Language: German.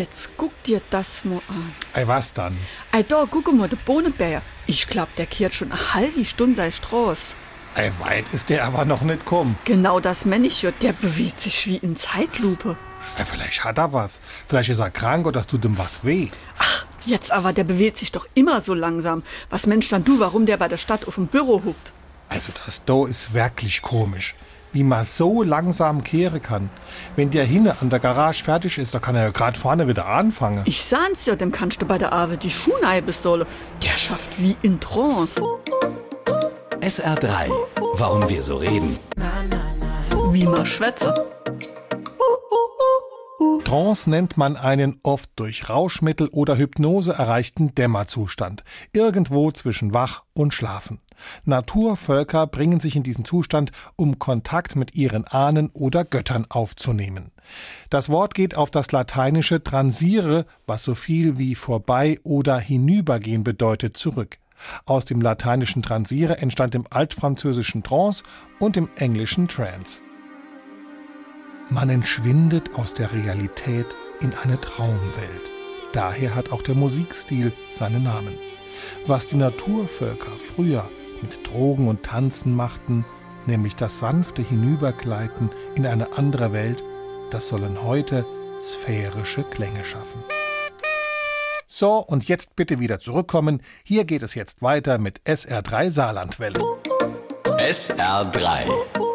Jetzt guck dir das mal an. Ey, was dann? Ey, da, guck mal, der Bohnenbär. Ich glaub, der kehrt schon eine halbe Stunde sei Straß. Ey, weit ist der aber noch nicht gekommen. Genau das meine ich ja. Der bewegt sich wie in Zeitlupe. Ey, vielleicht hat er was. Vielleicht ist er krank oder es tut ihm was weh. Ach, jetzt aber, der bewegt sich doch immer so langsam. Was Mensch dann du, warum der bei der Stadt auf dem Büro huckt? Also das da ist wirklich komisch. Wie man so langsam kehren kann. Wenn der hinne an der Garage fertig ist, da kann er ja gerade vorne wieder anfangen. Ich sah's ja, dem kannst du bei der Arbeit die Schuhnei besolle. Der schafft wie in Trance. SR3. Warum wir so reden. Wie man schwätze. Trance nennt man einen oft durch Rauschmittel oder Hypnose erreichten Dämmerzustand, irgendwo zwischen Wach und Schlafen. Naturvölker bringen sich in diesen Zustand, um Kontakt mit ihren Ahnen oder Göttern aufzunehmen. Das Wort geht auf das lateinische transire, was so viel wie vorbei oder hinübergehen bedeutet, zurück. Aus dem lateinischen transire entstand im altfranzösischen trance und im englischen trance. Man entschwindet aus der Realität in eine Traumwelt. Daher hat auch der Musikstil seinen Namen. Was die Naturvölker früher mit Drogen und Tanzen machten, nämlich das sanfte Hinübergleiten in eine andere Welt, das sollen heute sphärische Klänge schaffen. So, und jetzt bitte wieder zurückkommen. Hier geht es jetzt weiter mit SR3 Saarlandwelle. SR3.